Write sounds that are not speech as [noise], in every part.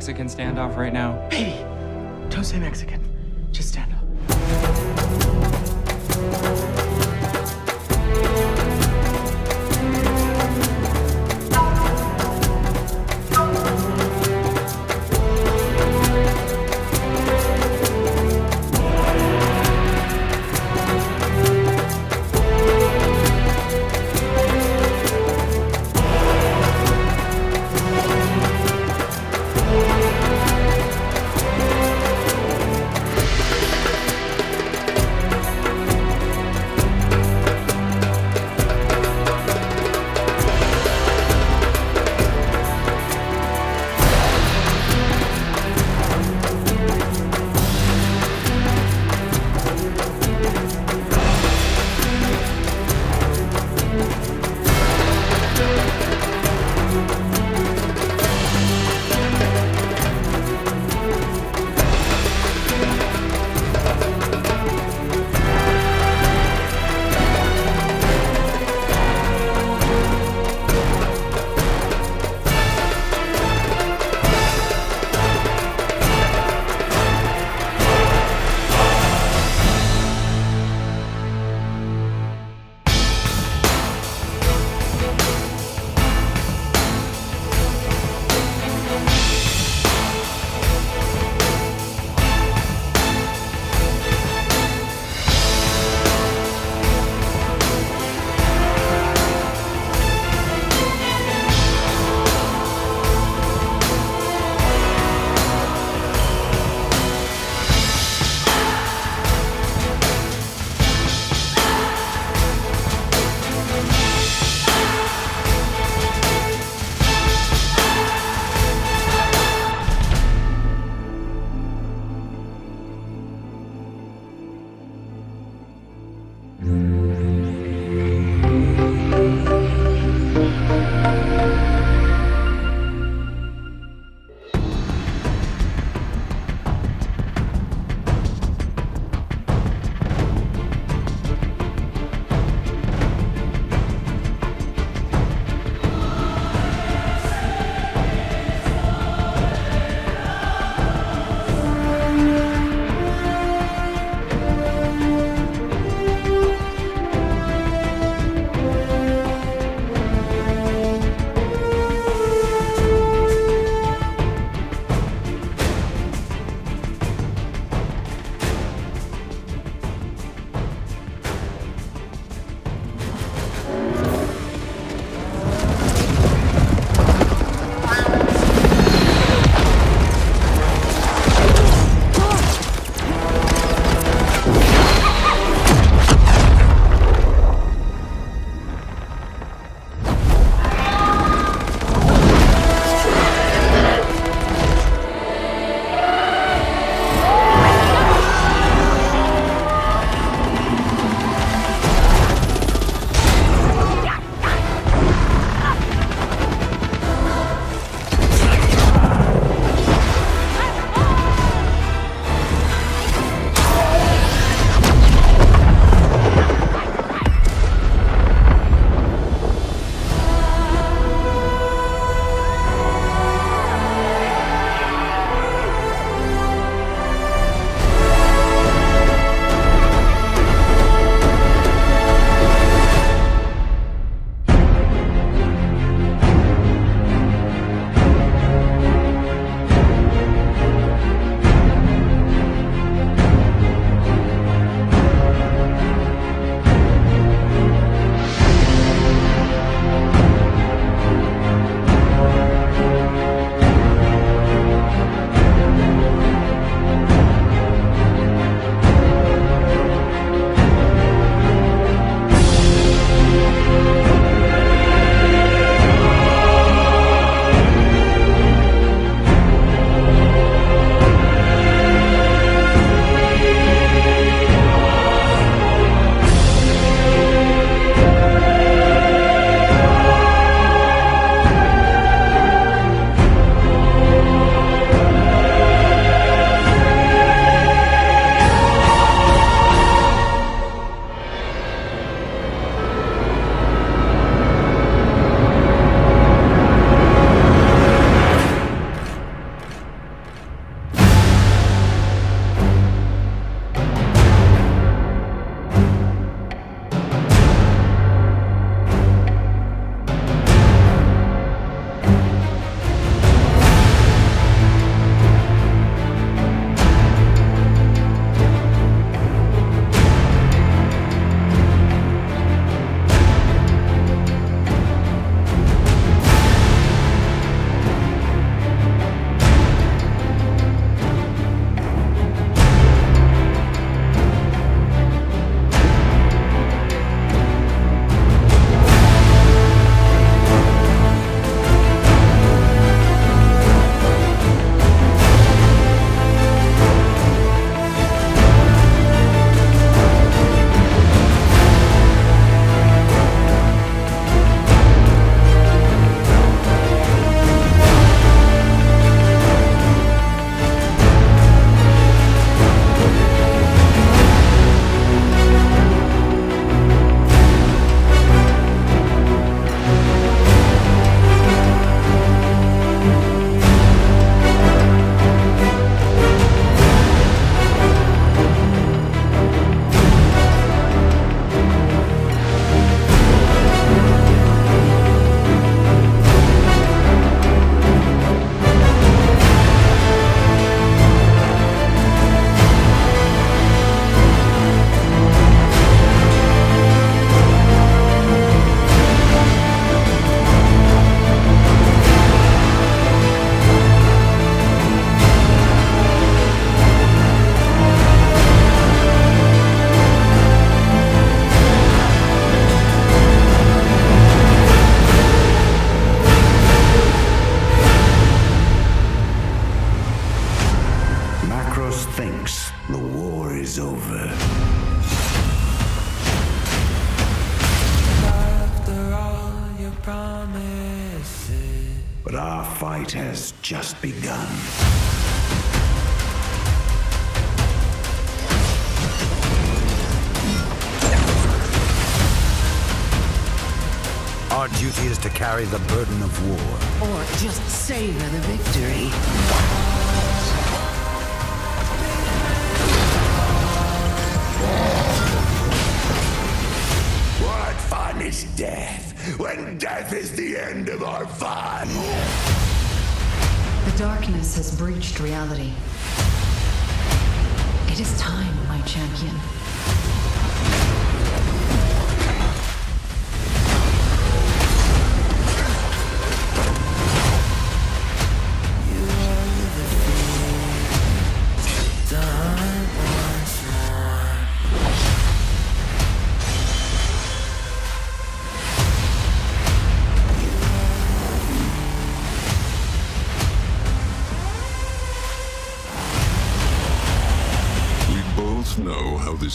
Mexican standoff right now.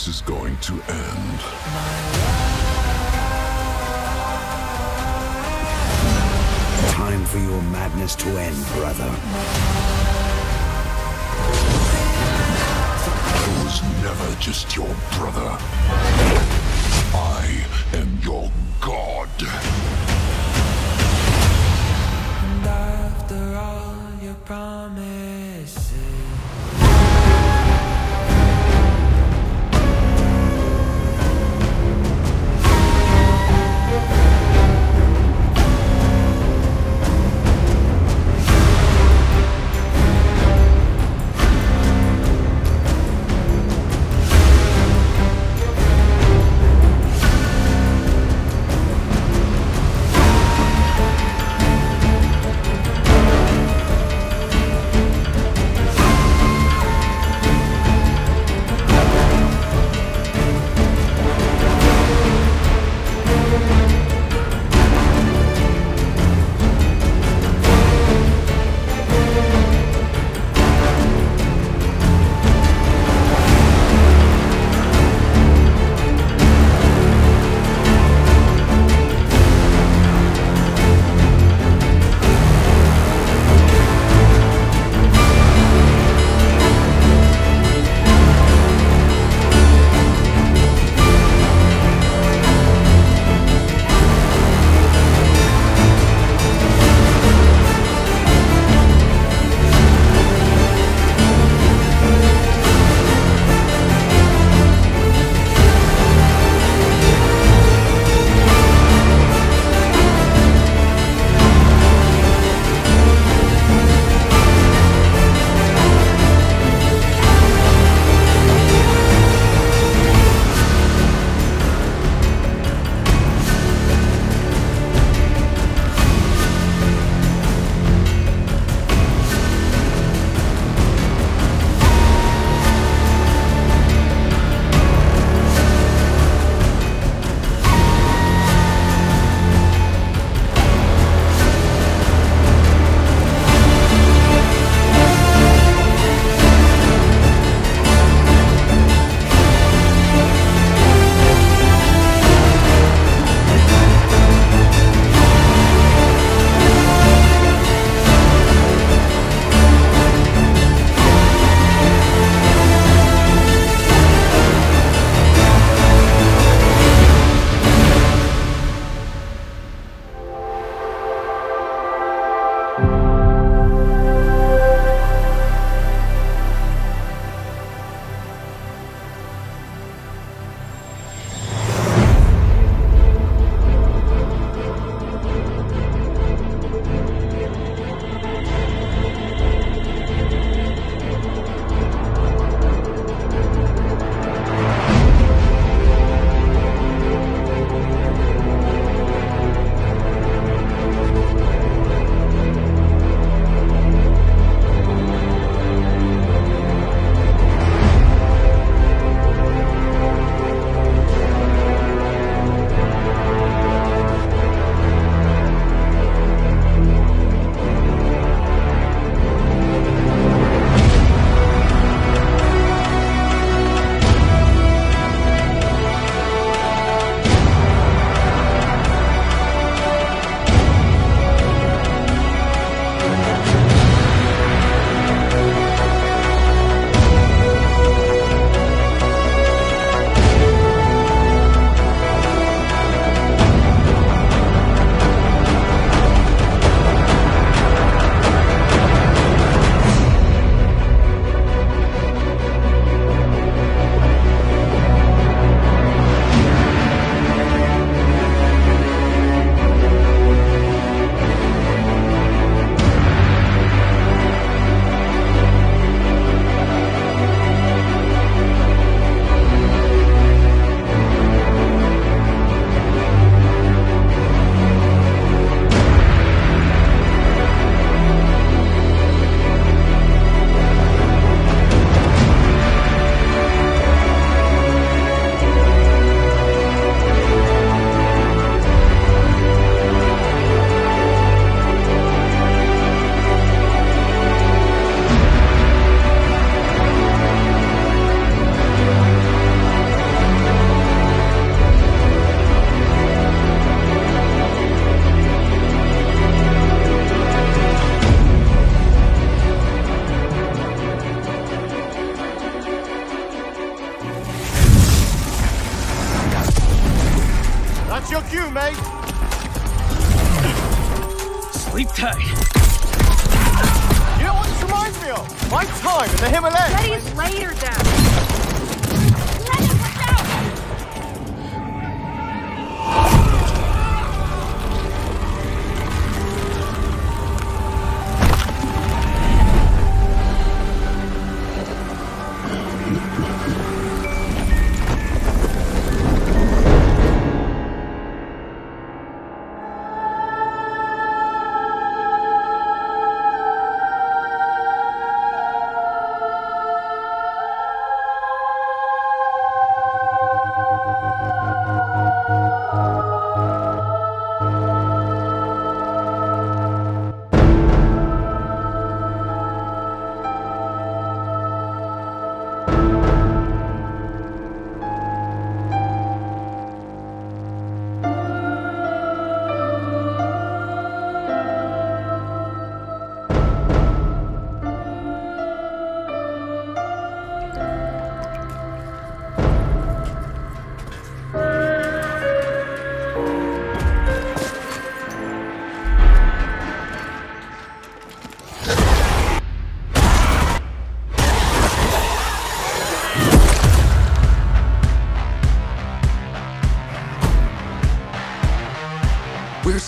This is going to end. Time for your madness to end, brother. I was never just your brother. I am your god. And After all your promises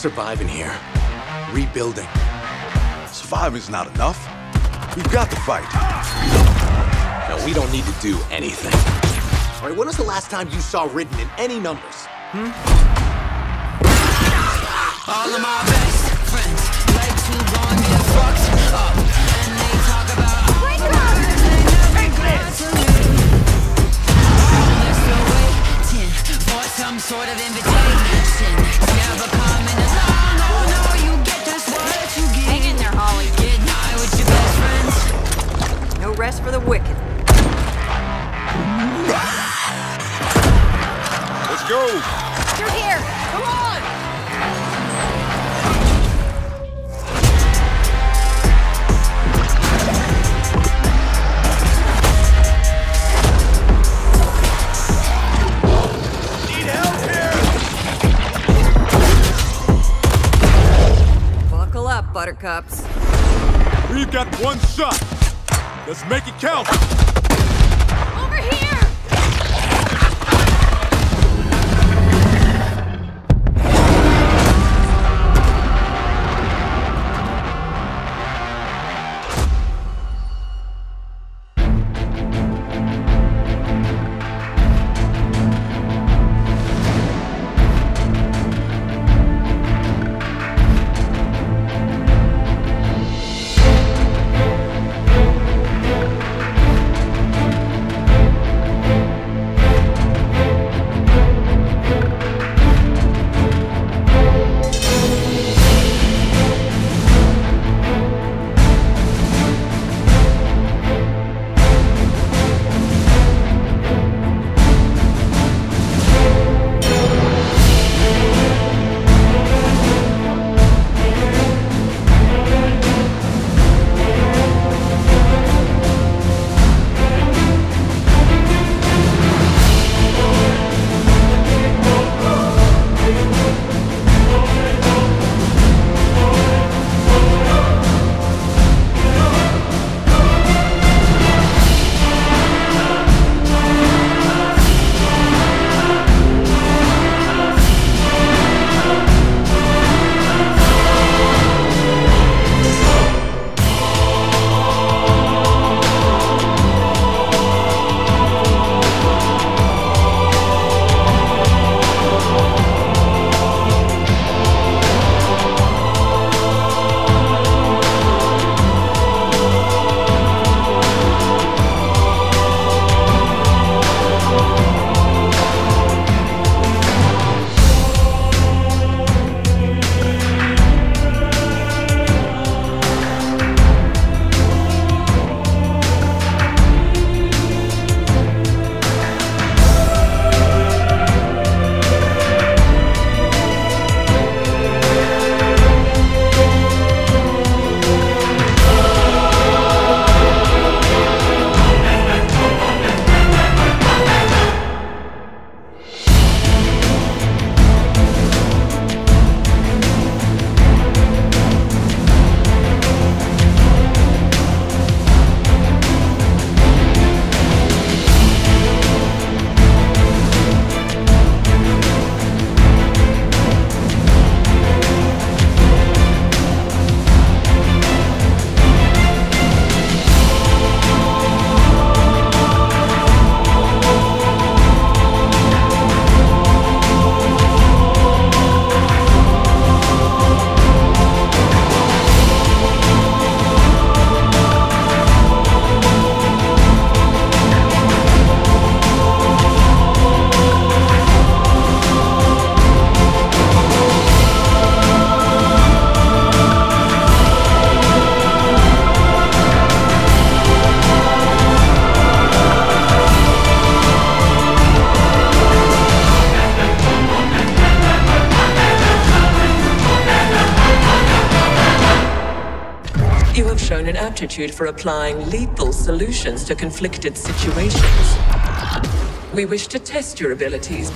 surviving here. Rebuilding. Surviving's not enough. We've got to fight. No, we don't need to do anything. All right, when was the last time you saw written in any numbers? Hmm? All of my best some sort of invitation. Never coming along. Oh no, you get just what you get. Hang in there, Holly. Get high with your best friends. No rest for the wicked. Let's go. You're here. Come on. Buttercups. We've got one shot. Let's make it count. For applying lethal solutions to conflicted situations. We wish to test your abilities.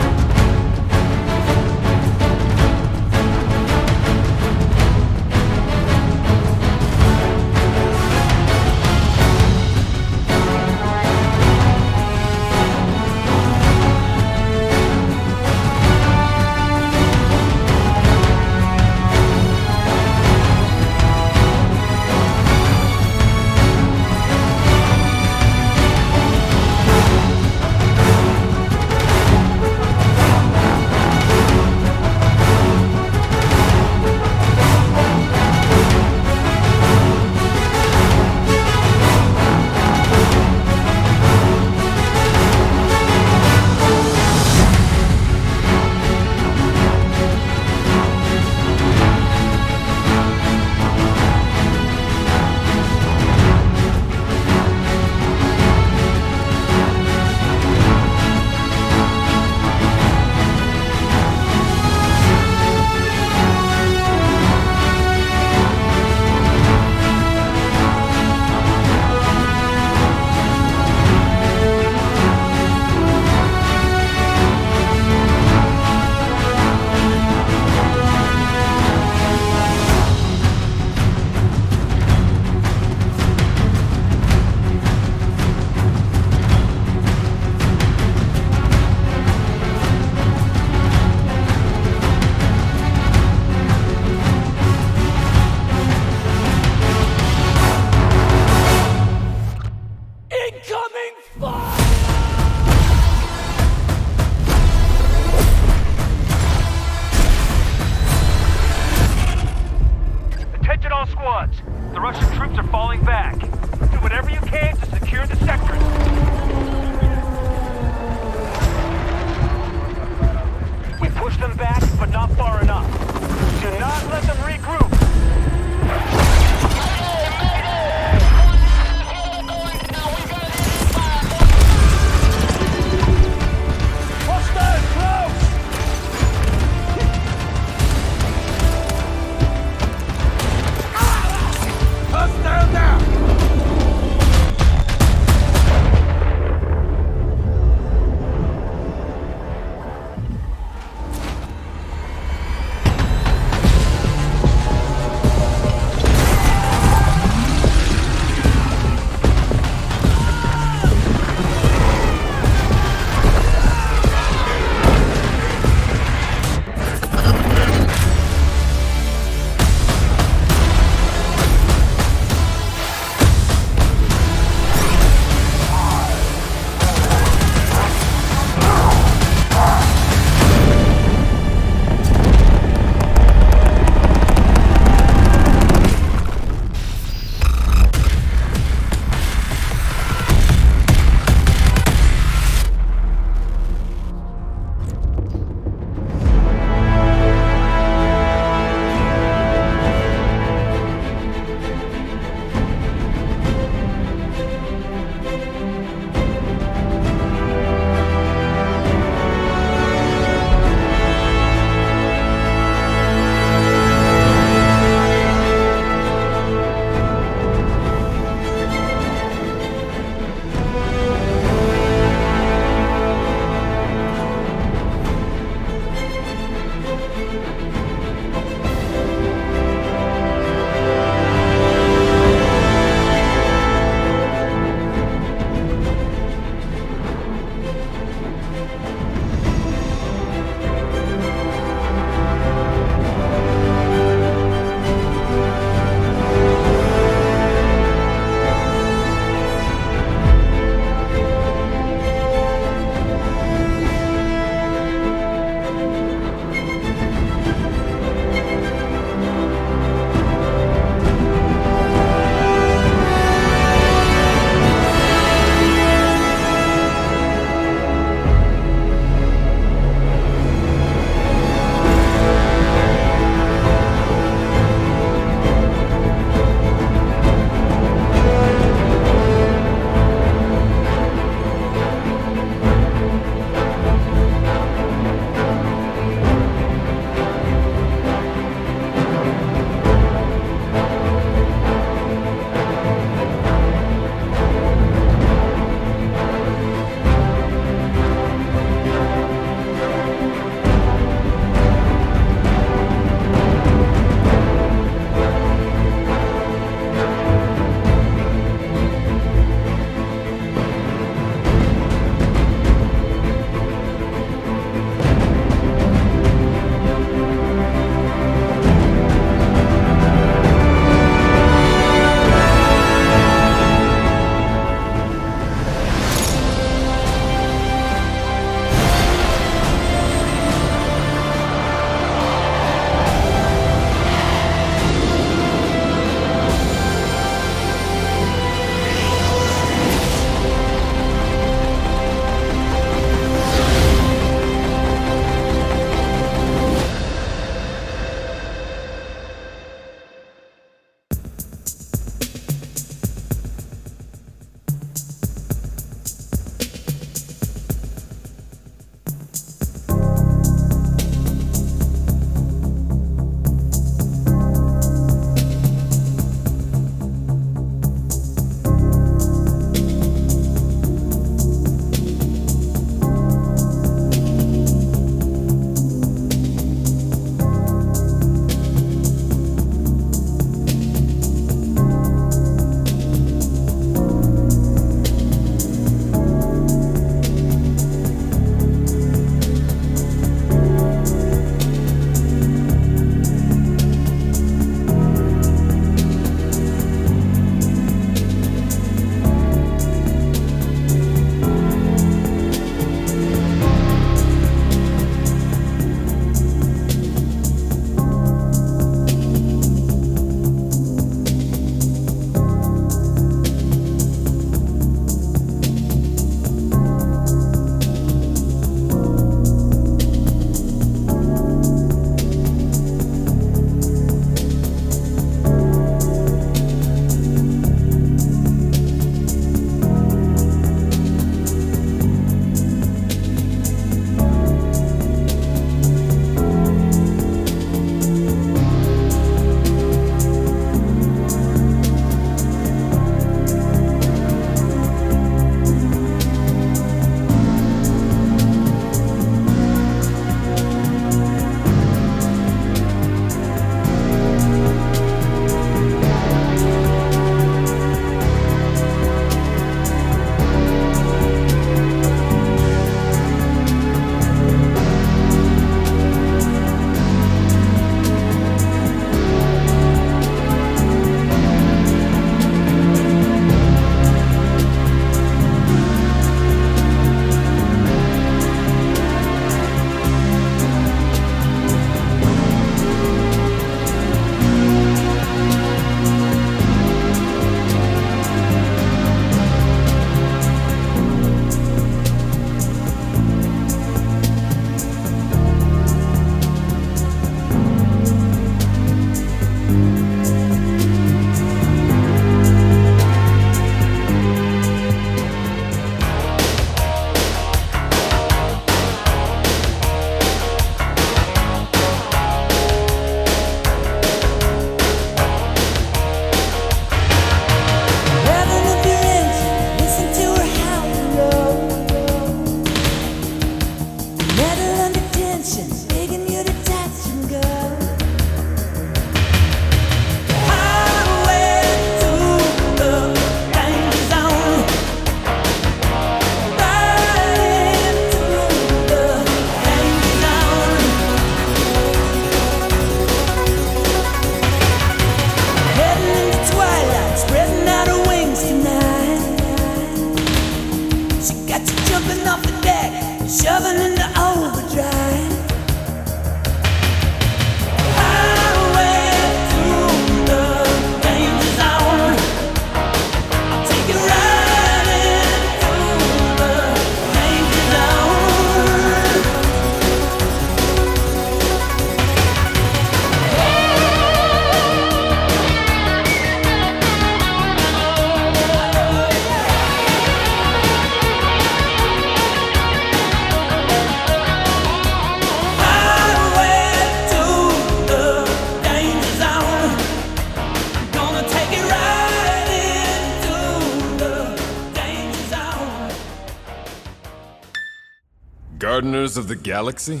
Galaxy?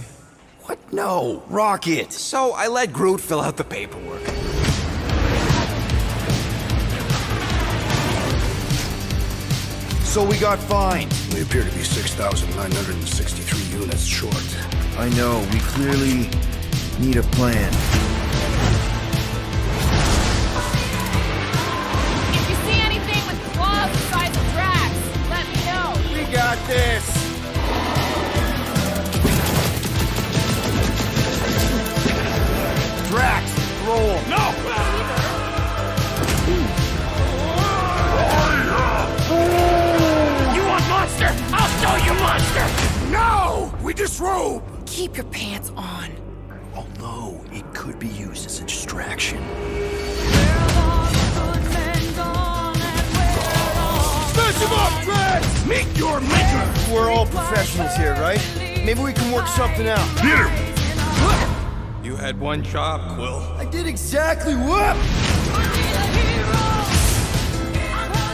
What? No, Rocket. So I let Groot fill out the paperwork. So we got fined. We appear to be 6,963 units short. I know, we clearly need a plan. No! We disrobe! Keep your pants on. Although it could be used as a distraction. Smash him up, Drax! Meet your maker! We're all professionals here, right? Maybe we can work something out. Hit him! You had one job, Quill. I did exactly what?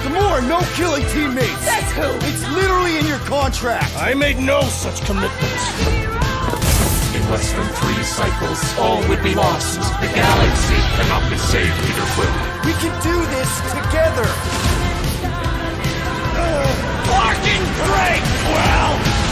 Gamora, no killing teammates! That's who! It's literally in your contract! I made no such commitments. In less than three cycles, all would be lost. The galaxy cannot be saved, Peter Quill. We can do this together! Fucking great, Quill!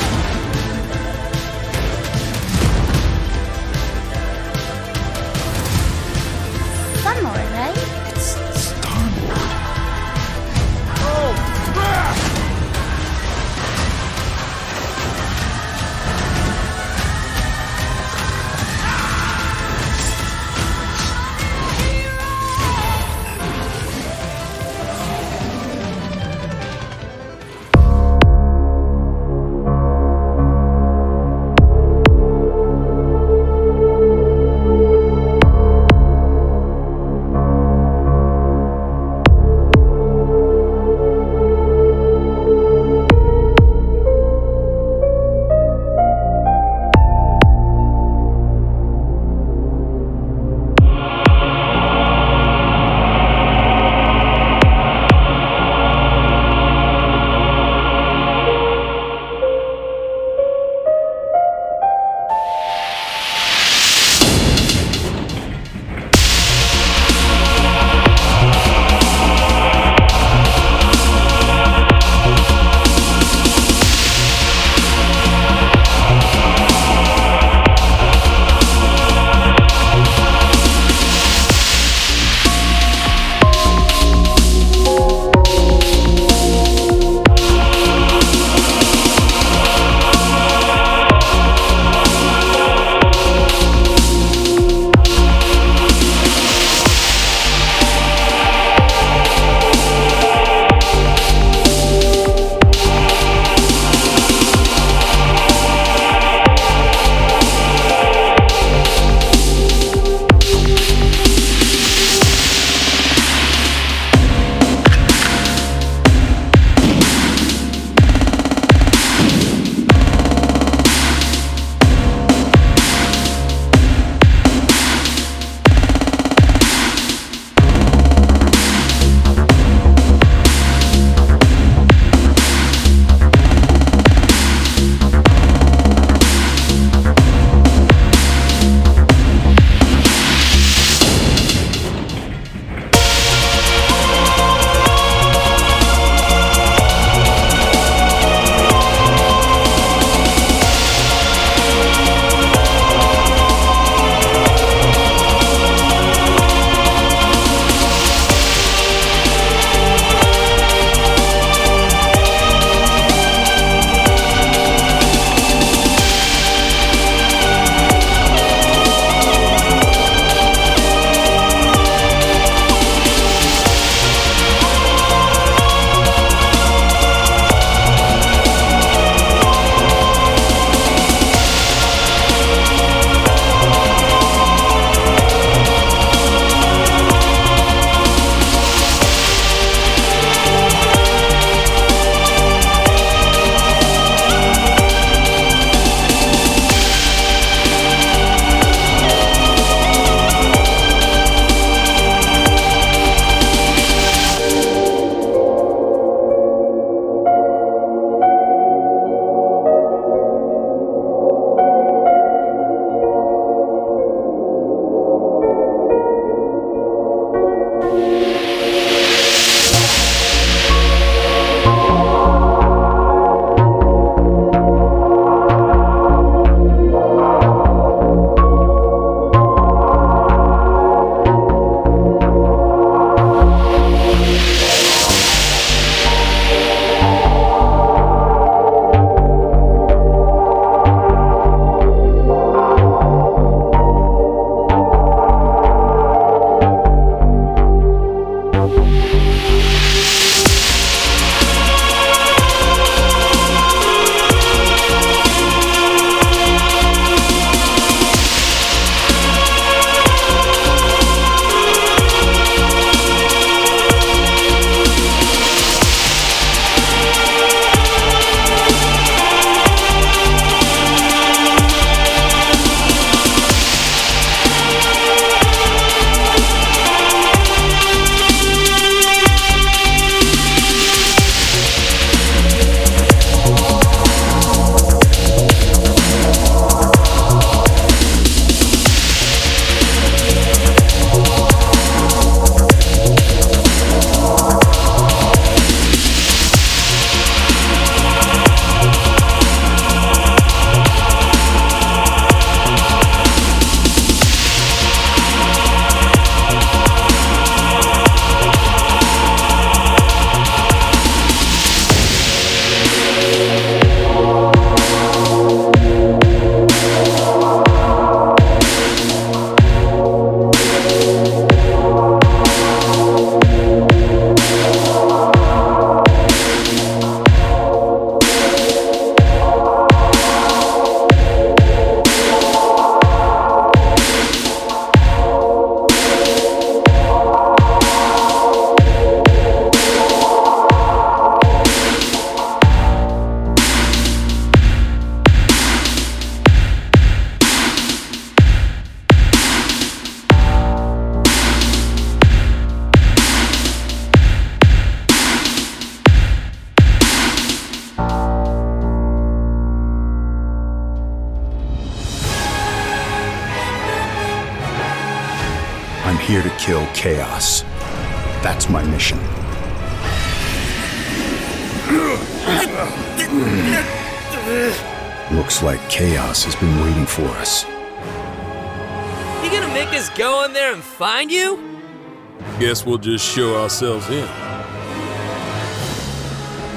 Guess we'll just show ourselves in.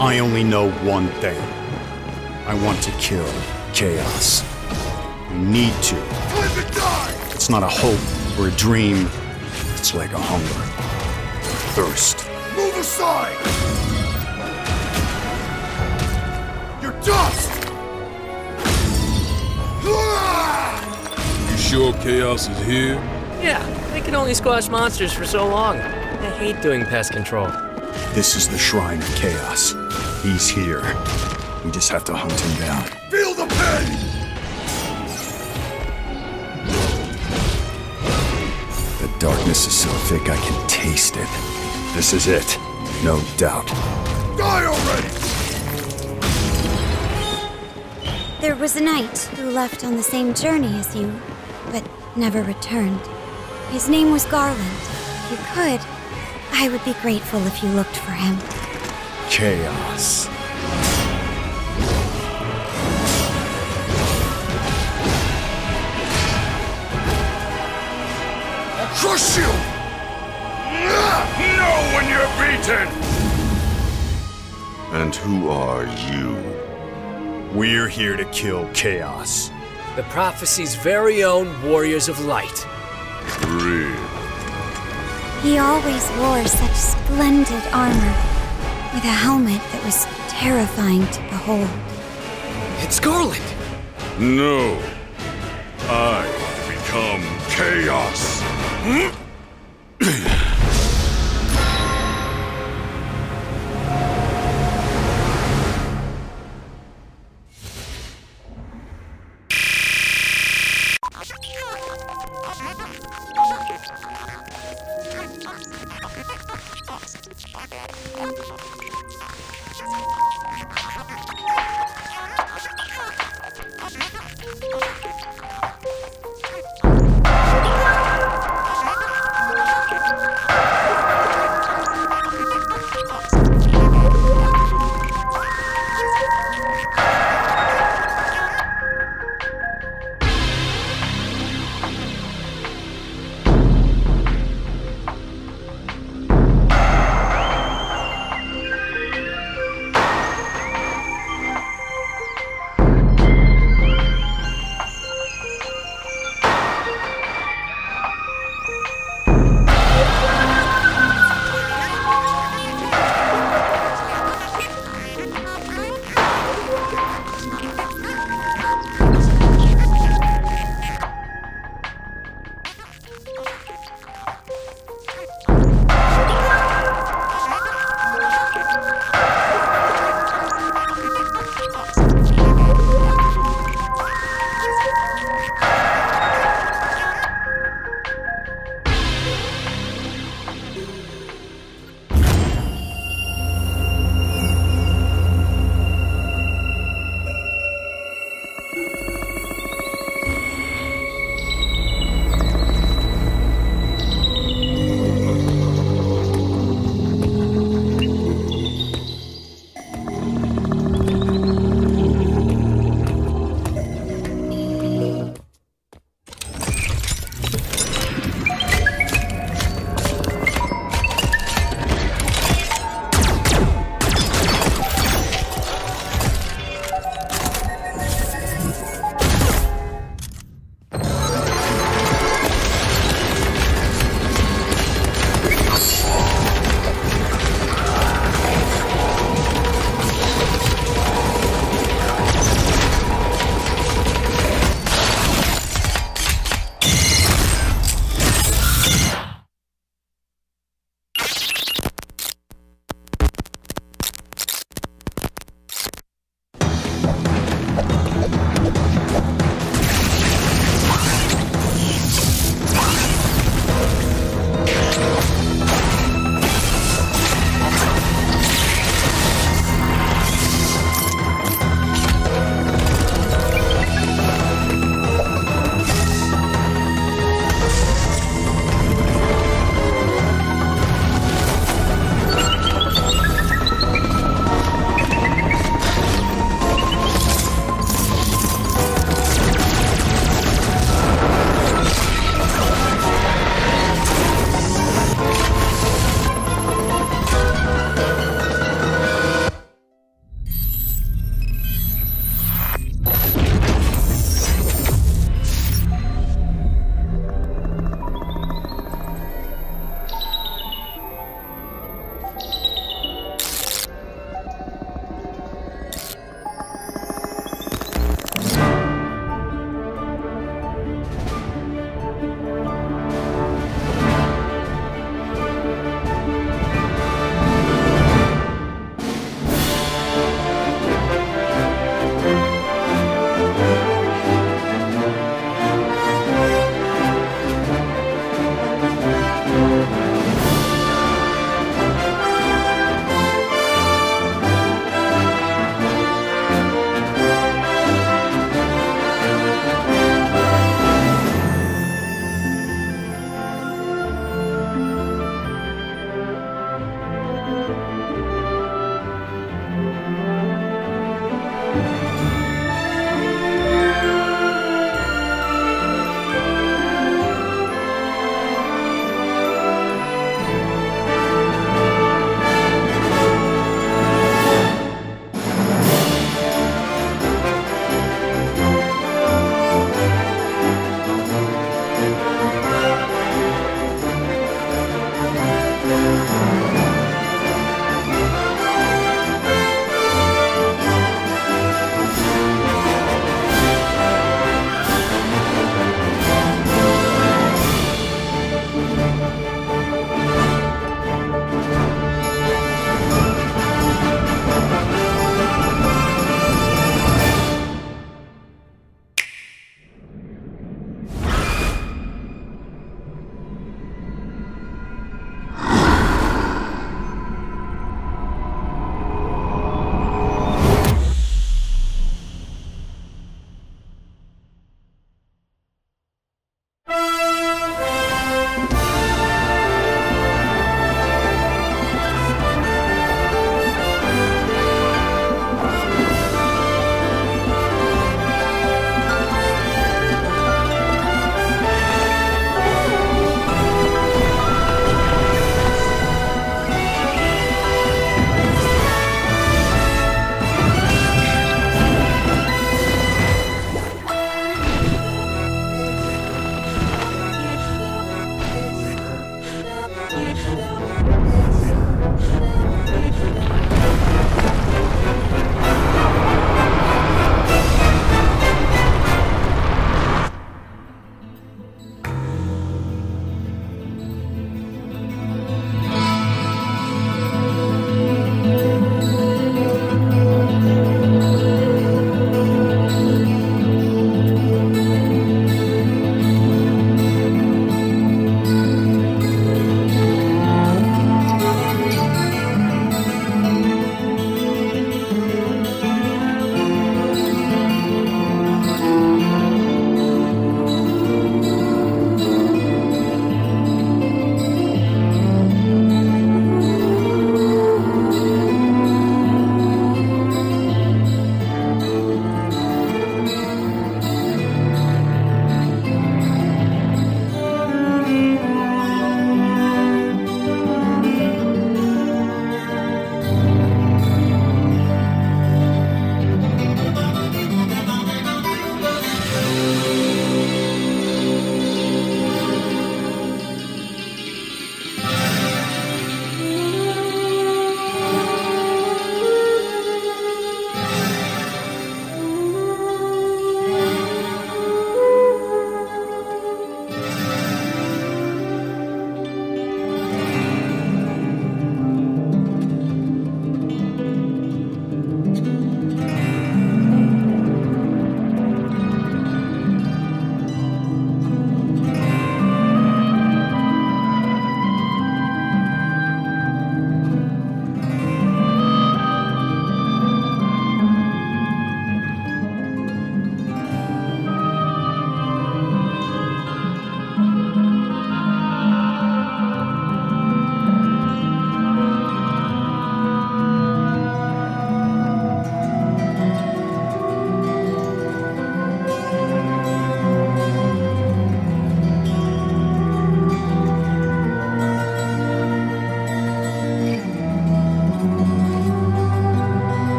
I only know one thing. I want to kill chaos. I need to. Live and die! It's not a hope or a dream. It's like a hunger. A thirst. Move aside! You're dust! You sure chaos is here? Yeah, they can only squash monsters for so long. I hate doing pest control. This is the Shrine of Chaos. He's here. We just have to hunt him down. Feel the pain! The darkness is so thick I can taste it. This is it. No doubt. Die already! There was a knight who left on the same journey as you, but never returned. His name was Garland. If you could, I would be grateful if you looked for him. Chaos. I'll crush you! Know when you're beaten! And who are you? We're here to kill chaos. The prophecy's very own Warriors of Light. Real. He always wore such splendid armor, with a helmet that was terrifying to behold. It's Garland! No. I become chaos. [clears throat]